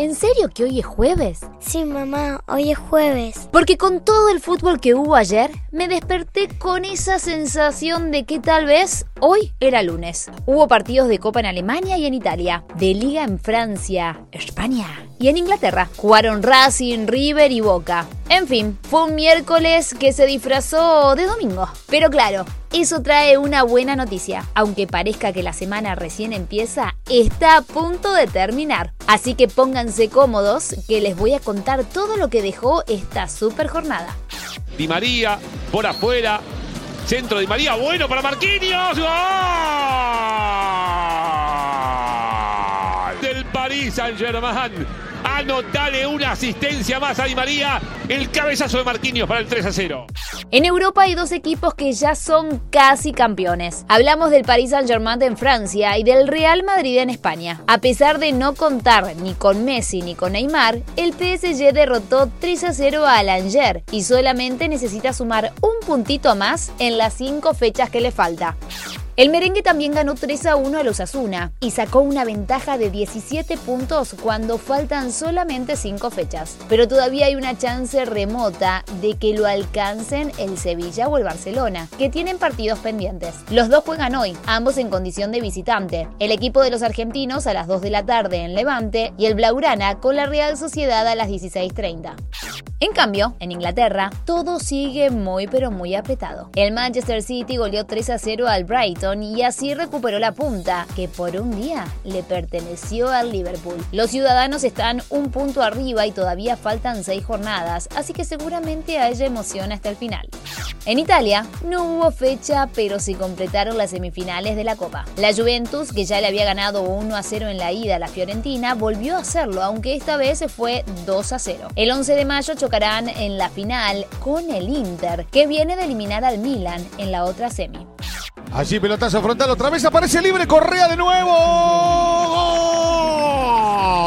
¿En serio que hoy es jueves? Sí, mamá, hoy es jueves. Porque con todo el fútbol que hubo ayer, me desperté con esa sensación de que tal vez hoy era lunes. Hubo partidos de Copa en Alemania y en Italia, de Liga en Francia, España y en Inglaterra. Jugaron Racing, River y Boca. En fin, fue un miércoles que se disfrazó de domingo. Pero claro, eso trae una buena noticia. Aunque parezca que la semana recién empieza, está a punto de terminar. Así que pónganse cómodos que les voy a contar todo lo que dejó esta super jornada. Di María, por afuera, centro de María, bueno para Marquinhos. ¡Gol! Del París Saint-Germain Anotale una asistencia más a Di María. El cabezazo de Marquinhos para el 3 a 0. En Europa hay dos equipos que ya son casi campeones. Hablamos del Paris Saint-Germain en Francia y del Real Madrid en España. A pesar de no contar ni con Messi ni con Neymar, el PSG derrotó 3 a 0 a Alanger y solamente necesita sumar un puntito más en las cinco fechas que le falta. El merengue también ganó 3 a 1 a los Asuna y sacó una ventaja de 17 puntos cuando faltan solamente 5 fechas. Pero todavía hay una chance remota de que lo alcancen el Sevilla o el Barcelona, que tienen partidos pendientes. Los dos juegan hoy, ambos en condición de visitante. El equipo de los argentinos a las 2 de la tarde en Levante y el Blaurana con la Real Sociedad a las 16.30. En cambio, en Inglaterra, todo sigue muy pero muy apretado. El Manchester City goleó 3 a 0 al Brighton y así recuperó la punta, que por un día le perteneció al Liverpool. Los ciudadanos están un punto arriba y todavía faltan 6 jornadas, así que seguramente haya emoción hasta el final. En Italia no hubo fecha, pero se completaron las semifinales de la Copa. La Juventus, que ya le había ganado 1 a 0 en la ida a la Fiorentina, volvió a hacerlo, aunque esta vez fue 2 a 0. El 11 de mayo chocarán en la final con el Inter, que viene de eliminar al Milan en la otra semi. Allí pelotazo frontal, otra vez aparece libre, Correa de nuevo.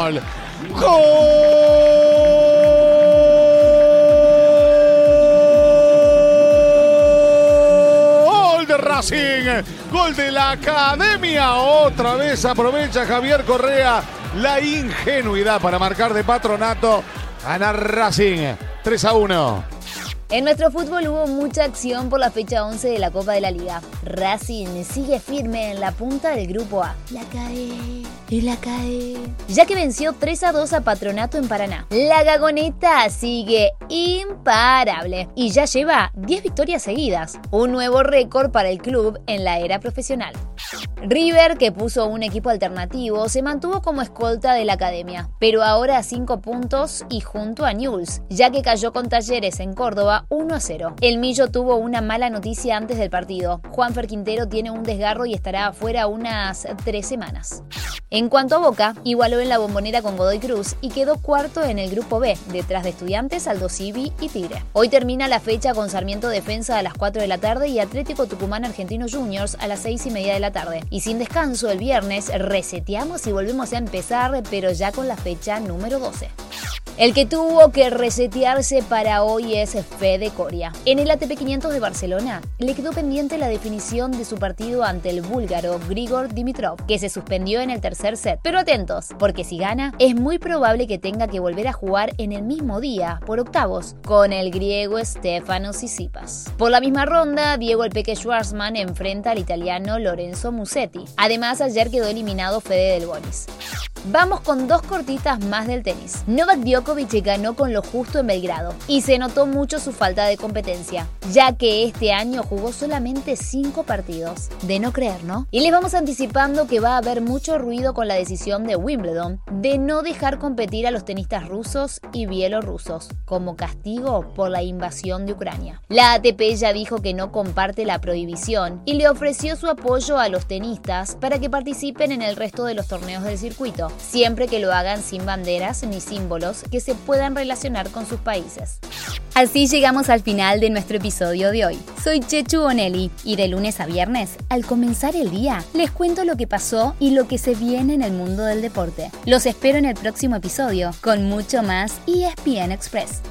¡Gol! ¡Gol! Gol de la Academia. Otra vez aprovecha Javier Correa la ingenuidad para marcar de patronato. Gana Racing 3 a 1. En nuestro fútbol hubo mucha acción por la fecha 11 de la Copa de la Liga. Racing sigue firme en la punta del grupo A. La cae y la cae. Ya que venció 3 a 2 a Patronato en Paraná. La Gagoneta sigue imparable y ya lleva 10 victorias seguidas, un nuevo récord para el club en la era profesional. River, que puso un equipo alternativo, se mantuvo como escolta de la academia, pero ahora a 5 puntos y junto a Newell's, ya que cayó con Talleres en Córdoba 1 a 0. El Millo tuvo una mala noticia antes del partido. Juanfer Quintero tiene un desgarro y estará afuera unas 3 semanas. En cuanto a Boca, igualó en la bombonera con Godoy Cruz y quedó cuarto en el grupo B, detrás de Estudiantes, Aldo Civi y Tigre. Hoy termina la fecha con Sarmiento Defensa a las 4 de la tarde y Atlético Tucumán Argentino Juniors a las 6 y media de la tarde. Y sin descanso el viernes reseteamos y volvemos a empezar, pero ya con la fecha número 12. El que tuvo que resetearse para hoy es Fede Coria. En el ATP 500 de Barcelona le quedó pendiente la definición de su partido ante el búlgaro Grigor Dimitrov, que se suspendió en el tercer set. Pero atentos, porque si gana, es muy probable que tenga que volver a jugar en el mismo día, por octavos, con el griego Stefano Tsitsipas. Por la misma ronda, Diego El Peque Schwarzman enfrenta al italiano Lorenzo Musetti. Además, ayer quedó eliminado Fede Del Bonis. Vamos con dos cortitas más del tenis. Novak Djokovic ganó con lo justo en Belgrado y se notó mucho su falta de competencia, ya que este año jugó solamente 5 partidos. De no creer, ¿no? Y les vamos anticipando que va a haber mucho ruido con la decisión de Wimbledon de no dejar competir a los tenistas rusos y bielorrusos como castigo por la invasión de Ucrania. La ATP ya dijo que no comparte la prohibición y le ofreció su apoyo a los tenistas para que participen en el resto de los torneos del circuito siempre que lo hagan sin banderas ni símbolos que se puedan relacionar con sus países. Así llegamos al final de nuestro episodio de hoy. Soy Chechu Bonelli y de lunes a viernes, al comenzar el día, les cuento lo que pasó y lo que se viene en el mundo del deporte. Los espero en el próximo episodio con mucho más ESPN Express.